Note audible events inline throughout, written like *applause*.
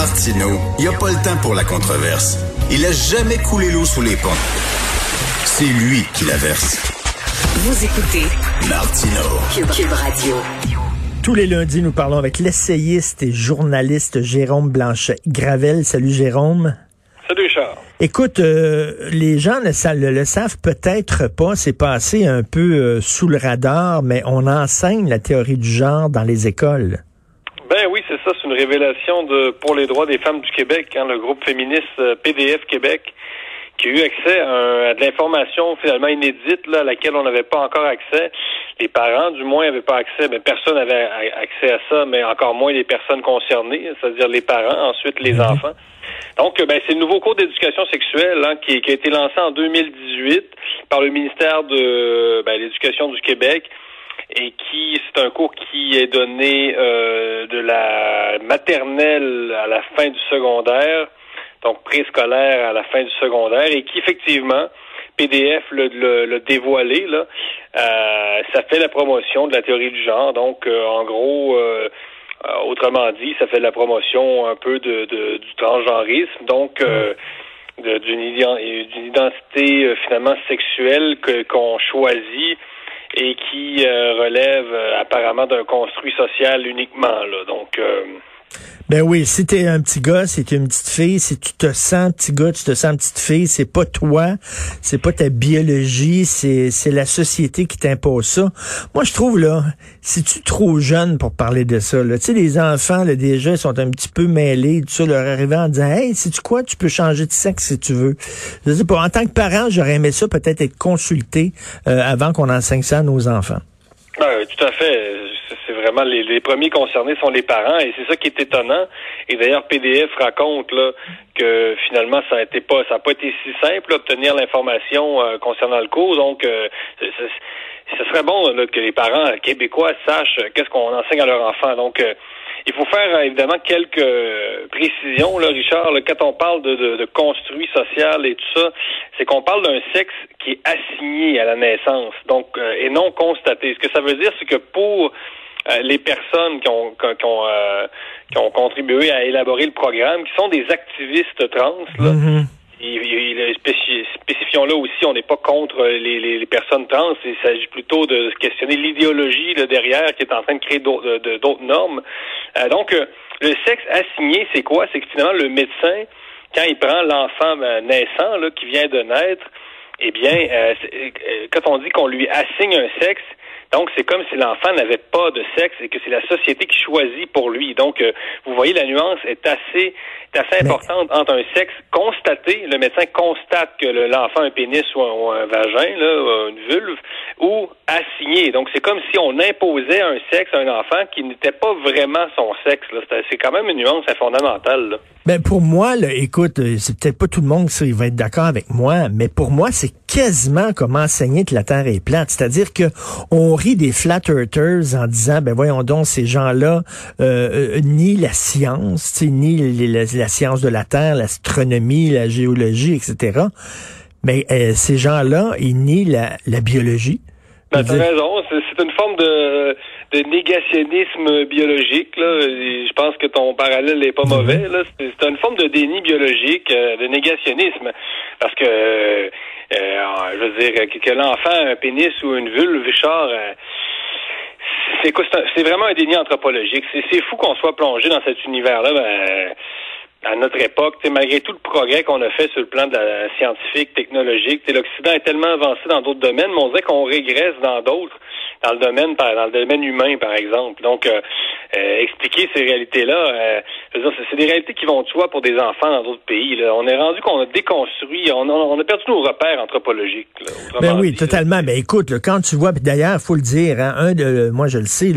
Martineau, il a pas le temps pour la controverse. Il a jamais coulé l'eau sous les ponts. C'est lui qui la verse. Vous écoutez Martineau. Cube, Radio. Tous les lundis, nous parlons avec l'essayiste et journaliste Jérôme Blanchet-Gravel. Salut Jérôme. Salut Charles. Écoute, euh, les gens ne le savent peut-être pas, c'est passé un peu euh, sous le radar, mais on enseigne la théorie du genre dans les écoles. C'est ça, c'est une révélation de pour les droits des femmes du Québec, hein, le groupe féministe euh, PDF Québec, qui a eu accès à, un- à de l'information finalement inédite là, à laquelle on n'avait pas encore accès. Les parents, du moins, n'avaient pas accès. Mais personne n'avait accès à ça, mais encore moins les personnes concernées, c'est-à-dire les parents, ensuite les enfants. Donc, euh, ben, c'est le nouveau cours d'éducation sexuelle hein, qui, qui a été lancé en 2018 par le ministère de ben, l'Éducation du Québec et qui c'est un cours qui est donné euh, de la maternelle à la fin du secondaire, donc préscolaire à la fin du secondaire, et qui effectivement, PDF le, le, le dévoilé, là, euh, ça fait la promotion de la théorie du genre. Donc, euh, en gros, euh, autrement dit, ça fait la promotion un peu de, de- du transgenrisme. Donc, euh, d'une ident- d'une identité euh, finalement sexuelle qu'on choisit et qui euh, relève euh, apparemment d'un construit social uniquement là. Donc euh, Ben oui, si t'es un petit gars, si t'es une petite fille, si tu te sens petit gars, tu te sens petite fille, c'est pas toi, c'est pas ta biologie, c'est c'est la société qui t'impose ça. Moi, je trouve là, si tu trop jeune pour parler de ça, là, tu sais, les enfants là déjà ils sont un petit peu mêlés, tout ça, leur arriver en disant, hey, sais tu quoi, tu peux changer de sexe si tu veux. Je sais pas, en tant que parent, j'aurais aimé ça peut-être être consulté euh, avant qu'on enseigne ça à nos enfants. ben, tout à fait. Les, premiers concernés sont les parents et c'est ça qui est étonnant. Et d'ailleurs, PDF raconte là que finalement ça a été pas ça a pas été si simple d'obtenir l'information euh, concernant le cours. Donc euh, ce serait bon que les parents québécois sachent qu'est-ce qu'on enseigne à leurs enfants. Donc euh, il faut faire évidemment quelques précisions, là, Richard. quand on parle de, construit social et tout ça, c'est qu'on parle d'un sexe qui est assigné à la naissance, donc et non constaté. Ce que ça veut dire, c'est que pour les personnes qui ont, qui, ont, euh, qui ont contribué à élaborer le programme, qui sont des activistes trans, là, il- spéci- spécifions là aussi, on n'est pas contre les, les, les personnes trans. Il s'agit plutôt de questionner l'idéologie là, derrière qui est en train de créer d'autres normes. Euh, donc, euh, le sexe assigné, c'est quoi? C'est que finalement, le médecin, quand il prend l'enfant euh, naissant là, qui vient de naître, eh bien, euh, euh, quand on dit qu'on lui assigne un sexe, donc c'est comme si l'enfant n'avait pas de sexe et que c'est la société qui choisit pour lui. Donc, euh, vous voyez, la nuance est assez, est assez Mais- importante entre un sexe constaté, le médecin constate que le- l'enfant a un pénis ou un, ou un vagin, là, ou une vulve, ou assigné. Donc, c'est comme si on imposait un sexe à un enfant qui n'était pas vraiment son sexe. c'est quand même une nuance fondamentale. Là. Ben pour moi, là, écoute, euh, c'est peut-être pas tout le monde qui va être d'accord avec moi, mais pour moi, c'est quasiment comme enseigner que la Terre est plate. C'est-à-dire que on rit des flat earthers en disant, ben voyons donc, ces gens-là euh, euh, nient la science, nient les- la, la science de la Terre, l'astronomie, la géologie, etc. Mais euh, ces gens-là, ils nient la, la biologie. Ben, t'as raison. C'est c'est une forme de, de négationnisme biologique. Là. Je pense que ton parallèle n'est pas mauvais. là. C'est c'est une forme de déni biologique, euh, de négationnisme. Parce que, euh, euh, je veux dire, que, que l'enfant a un pénis ou une vulve, Richard, euh, c'est quoi, c'est vraiment un déni anthropologique. C'est c'est fou qu'on soit plongé dans cet univers-là. Ben, à notre époque, tu sais, malgré tout le progrès qu'on a fait sur le plan de la scientifique, technologique, tu sais, l'Occident est tellement avancé dans d'autres domaines, mais on dirait qu'on régresse dans d'autres, dans le domaine, par, dans le domaine humain, par exemple. Donc, euh, euh, expliquer ces réalités-là, euh, je veux dire, c'est- c'est des réalités qui vont de soi pour des enfants dans d'autres pays. Là. On est rendu qu'on a déconstruit, on a, on a perdu nos repères anthropologiques. là, Ben oui, dit, là. totalement. Ben écoute, là, quand tu vois, d'ailleurs, faut le dire, hein, un de, moi je le sais,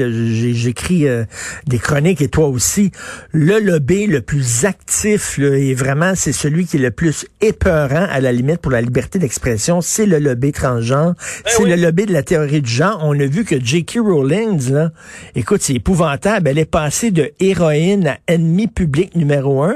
j'écris euh, des chroniques et toi aussi. Le lobby le plus actif, là, et vraiment, c'est celui qui est le plus épeurant à la limite pour la liberté d'expression, c'est le lobby transgenre, c'est oui. le lobby de la théorie du genre. On a vu que J.K. Rowling, là, écoute, c'est épouvantable. Elle est passée de héroïne à ennemie l'ennemi public numéro un.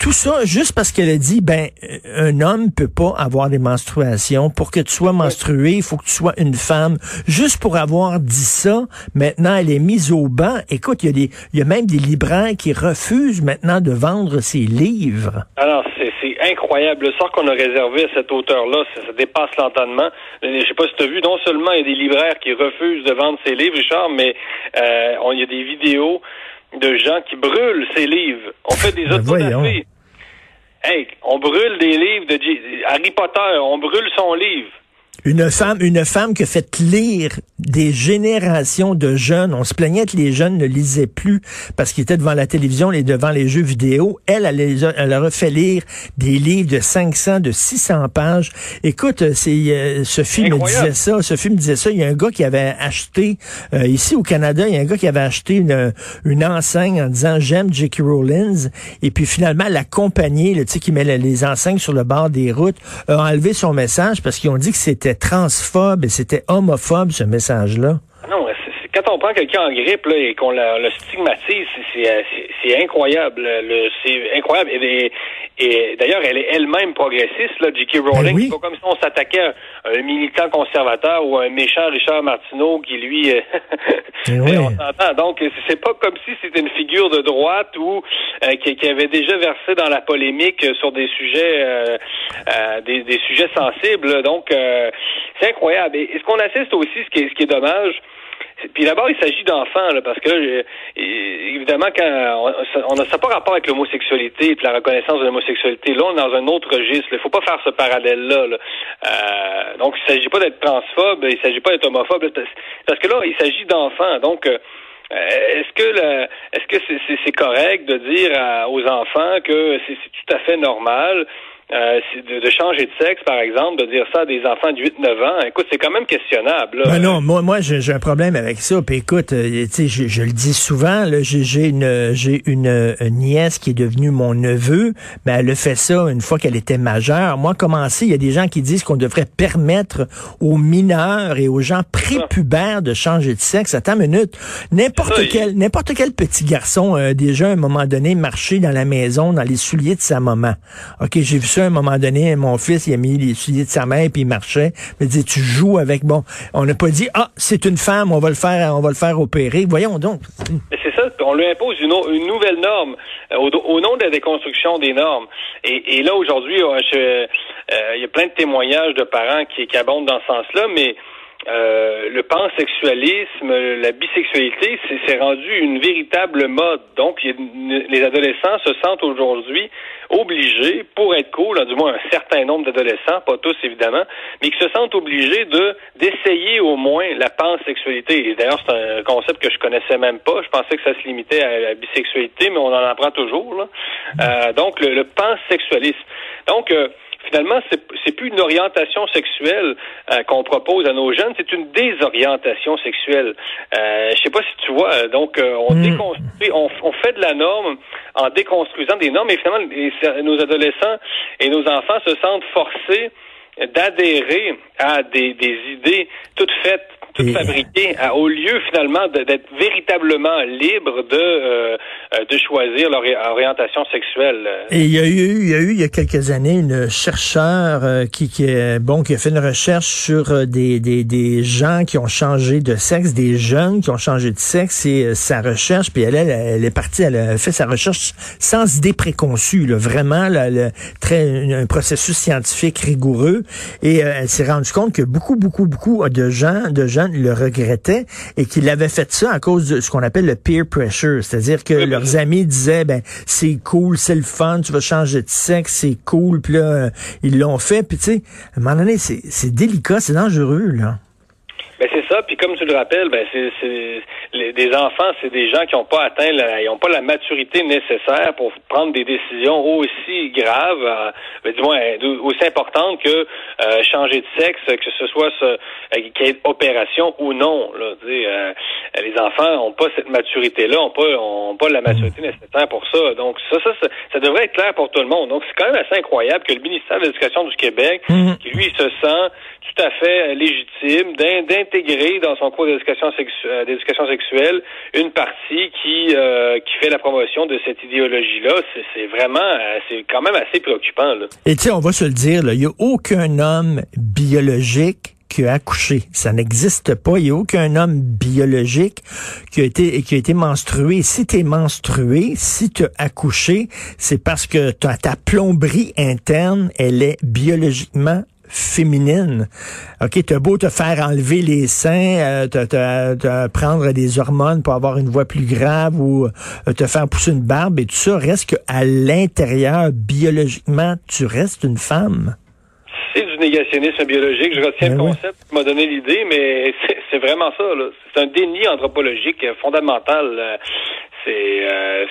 Tout ça juste parce qu'elle a dit, ben, un homme peut pas avoir des menstruations. Pour que tu sois menstrué, il faut que tu sois une femme. Juste pour avoir dit ça, maintenant, elle est mise au banc. Écoute, il y a des, il y a même des libraires qui refusent maintenant de vendre ses livres. Alors, c'est incroyable. Le sort qu'on a réservé à cet auteur-là, ça, dépasse l'entendement. Je sais pas si tu as vu, non seulement il y a des libraires qui refusent de vendre ses livres, Richard, mais euh, il y a des vidéos de gens qui brûlent ses livres. On fait des ben Hey, on brûle des livres de Harry Potter, on brûle son livre. Une femme, une femme qui a fait lire des générations de jeunes. On se plaignait que les jeunes ne lisaient plus parce qu'ils étaient devant la télévision et devant les jeux vidéo. Elle, elle, elle, leur a fait lire des livres de 500, de 600 pages. Écoute, c'est euh, ce film disait ça. Ce film disait ça. Il y a un gars qui avait acheté euh, ici au Canada, il y a un gars qui avait acheté une, une enseigne en disant j'aime J.K. Rowling. Et puis finalement, la compagnie, tu sais, qui met les enseignes sur le bord des routes, a enlevé son message parce qu'ils ont dit que c'était transphobe et c'était homophobe, ce message-là. Quand on prend quelqu'un en grippe là, et qu'on le stigmatise, c'est incroyable. C'est incroyable. Et, et d'ailleurs, elle est elle-même progressiste, là, J.K. Rowling. Ben c'est pas comme si on s'attaquait à un militant conservateur ou un méchant Richard Martineau qui, lui, euh, *laughs* ben *laughs* on s'entend. Donc, c'est pas comme si c'était une figure de droite ou euh, qui, avait déjà versé dans la polémique sur des sujets, euh, des, des, sujets sensibles. Donc, c'est incroyable. Et, ce qu'on assiste aussi, ce qui est, ce qui est dommage, puis d'abord, il s'agit d'enfants, parce que euh, évidemment, quand on n'a pas rapport avec l'homosexualité et la reconnaissance de l'homosexualité, là, on est dans un autre registre. Il ne faut pas faire ce parallèle-là. Euh, donc, il ne s'agit pas d'être transphobe, il s'agit pas d'être homophobe, parce que là, il s'agit d'enfants. Donc, euh, est-ce que est-ce que c'est correct de dire aux enfants que c'est tout à fait normal euh, de, changer de sexe, par exemple, de dire ça à des enfants de 8-9 ans, écoute, c'est quand même questionnable. Ben non, moi, moi j'ai un problème avec ça. Puis écoute, euh, tu sais, je, le dis souvent, j'ai une j'ai une, nièce qui est devenue mon neveu, mais elle a fait ça une fois qu'elle était majeure. Moi, commencé, il y a des gens qui disent qu'on devrait permettre aux mineurs et aux gens prépubères de changer de sexe. Attends une minute. N'importe quel n'importe quel petit garçon euh, déjà à un moment donné marcher dans la maison dans les souliers de sa maman. OK, j'ai vu ça à un moment donné, mon fils, il a mis les souliers de sa mère puis il marchait. Il dit, tu joues avec, bon, on n'a pas dit, ah, c'est une femme, on va le faire, on va le faire opérer. Voyons donc. C'est ça, on lui impose une, nouvelle norme euh, au, nom de la déconstruction des normes. Et, là, aujourd'hui, euh, euh, il y a plein de témoignages de parents qui, qui abondent dans ce sens-là, mais euh, le pansexualisme, la bisexualité, c'est rendu une véritable mode. Donc, les adolescents se sentent aujourd'hui obligés, pour être cool, du moins un certain nombre d'adolescents, pas tous évidemment, mais qui se sentent obligés de d'essayer au moins la pansexualité. Et d'ailleurs, c'est un concept que je connaissais même pas. Je pensais que ça se limitait à la bisexualité, mais on en apprend toujours. Là. Euh, donc, le, le pansexualisme. Donc, euh, finalement, c'est plus une orientation sexuelle euh, qu'on propose à nos jeunes, c'est une désorientation sexuelle. Euh, je sais pas si tu vois, donc euh, on hmm. déconstruit, on, on, fait de la norme en déconstruisant des normes, et finalement, nos adolescents et nos enfants se sentent forcés d'adhérer à des, des idées toutes faites tout fabriqué, au lieu finalement d'être véritablement libre de euh, euh, de choisir leur orientation sexuelle. Et il y a eu il y a eu il y a quelques années une chercheur euh, qui qui est bon qui a fait une recherche sur des, des des gens qui ont changé de sexe, des jeunes qui ont changé de sexe et sa recherche puis elle, elle, est partie elle a fait sa recherche sans idée préconçue là, vraiment là, très un processus scientifique rigoureux et elle s'est rendue compte que beaucoup beaucoup beaucoup de gens de gens le regrettaient et qu'il avait fait ça à cause de ce qu'on appelle le peer pressure, c'est-à-dire que leurs amis disaient ben c'est cool, c'est le fun, tu vas changer de sexe, c'est cool, puis là euh, ils l'ont fait, puis tu sais, à un moment donné c'est délicat, c'est dangereux là. Ben c'est ça, puis comme tu le rappelles, ben c'est des enfants, c'est des gens qui n'ont pas atteint, la, ils n'ont pas la maturité nécessaire pour prendre des décisions aussi graves, euh, ben, du moins euh, aussi importantes que euh, changer de sexe, que ce soit ce, qu'il y ait opération ou non. Là, les enfants n'ont pas cette maturité-là, n'ont pas, ont pas la maturité nécessaire pour ça. Donc ça, ça, ça, devrait être clair pour tout le monde. Donc c'est quand même assez incroyable que le ministère de l'Éducation du Québec, mm-hmm. qui lui se sent tout à fait légitime d'intégrer dans son cours d'éducation sexuelle, d'éducation sexuelle une partie qui qui fait la promotion de cette idéologie-là. C'est vraiment, c'est quand même assez préoccupant. Là. Et tu sais, on va se le dire, il n'y a aucun homme biologique qui a accouché. Ça n'existe pas. Il n'y a aucun homme biologique qui a été, qui a été menstrué. Si tu es menstrué, si tu as accouché, c'est parce que ta, ta plomberie interne, elle est biologiquement féminine. OK, t'as beau te faire enlever les seins, euh, te, te, prendre des hormones pour avoir une voix plus grave ou euh, te faire pousser une barbe et tout ça, reste qu'à l'intérieur, biologiquement, tu restes une femme c'est du négationnisme biologique. Je retiens le ben concept qui m'a donné l'idée, mais c'est vraiment ça. C'est un déni anthropologique fondamental. Euh, c'est euh,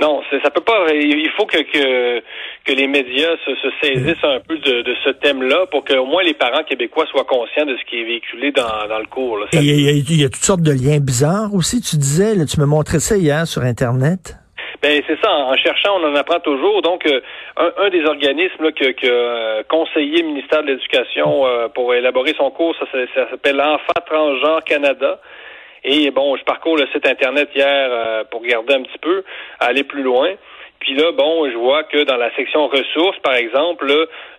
non, ça peut pas. Il faut que que, que les médias se, saisissent un peu de, de ce thème-là pour qu'au moins les parents québécois soient conscients de ce qui est véhiculé dans, dans le cours. il y, a, toutes sortes de liens bizarres aussi. Tu disais, tu me montrais ça hier sur internet. Ben c'est ça. En cherchant, on en apprend toujours. Donc, euh, un, des organismes que, que euh, conseillé le ministère de l'Éducation euh, pour élaborer son cours, ça, ça s'appelle Enfants transgenre Canada. Et bon, je parcours le site internet hier pour regarder un petit peu, aller plus loin. Puis là, bon, je vois que dans la section ressources, par exemple,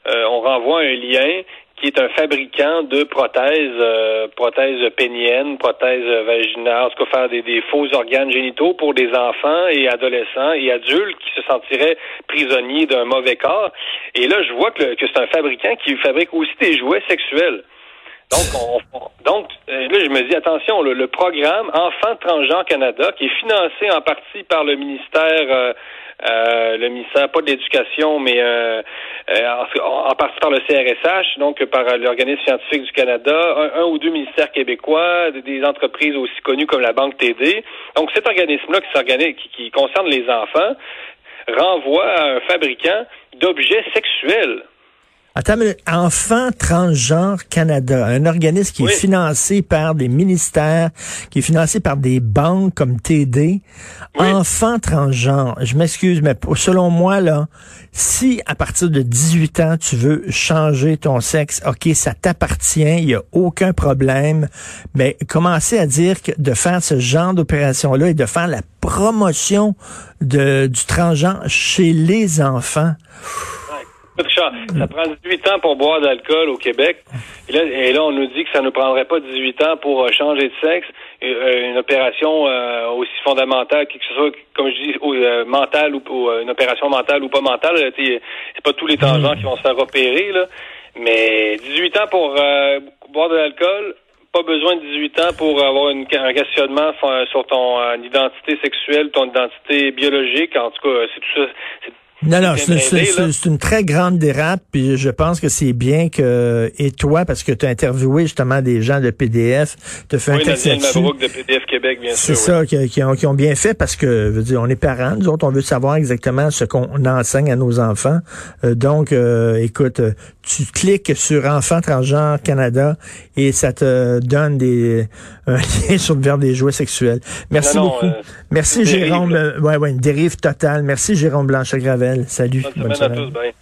on renvoie un lien qui est un fabricant de prothèses, euh, prothèses péniennes, prothèses vaginales, en tout cas faire des, des, faux organes génitaux pour des enfants et adolescents et adultes qui se sentiraient prisonniers d'un mauvais corps. Et là, je vois que, que c'est un fabricant qui fabrique aussi des jouets sexuels. Donc, on, donc euh, là, je me dis, attention, le, programme Enfants transgenres Canada, qui est financé en partie par le ministère euh, euh, le ministère, pas de l'éducation, mais euh, euh, en, partie par le CRSH, donc par l'Organisme scientifique du Canada, un, ou deux ministères québécois, des entreprises aussi connues comme la Banque TD. Donc cet organisme-là qui, qui, qui concerne les enfants renvoie à un fabricant d'objets sexuels. Attends, mais Enfants Transgenre Canada, un organisme qui est financé par des ministères, qui est financé par des banques comme TD. Enfants transgenres, je m'excuse, mais selon moi, là, si à partir de 18 ans, tu veux changer ton sexe, OK, ça t'appartient, il n'y a aucun problème, mais commencer à dire que de faire ce genre d'opération-là et de faire la promotion de, du transgenre chez les enfants, ça prend 18 ans pour boire d'alcool au Québec. Et là, et là, on nous dit que ça ne prendrait pas 18 ans pour euh, changer de sexe. Euh, une opération euh, aussi fondamentale, que ce soit, comme je dis, mentale ou, une opération mentale ou pas mentale. C'est pas tous les tangents qui vont se faire opérer, là. Mais 18 ans pour boire de l'alcool, pas besoin de 18 ans pour avoir une, un questionnement sur ton identité sexuelle, ton identité biologique. En tout cas, c'est tout ça. Non, non, c'est une très grande dérape, puis je pense que c'est bien que, et toi, parce que tu as interviewé justement des gens de PDF, tu fait oui, un texte de PDF Québec, bien sûr. C'est ça, qui, ont, qui, ont, bien fait, parce que, veux dire, on est parents, nous autres, on veut savoir exactement ce qu'on enseigne à nos enfants. Euh, donc, euh, écoute, tu cliques sur Enfants transgenres Canada et ça te donne des *laughs* un lien sur vers des jouets sexuels. Merci beaucoup. Euh, Merci Jérôme. ouais, ouais, une dérive totale. Merci Jérôme Blanchet-Gravel. Salut. Bonne, semaine, à tous. Bye.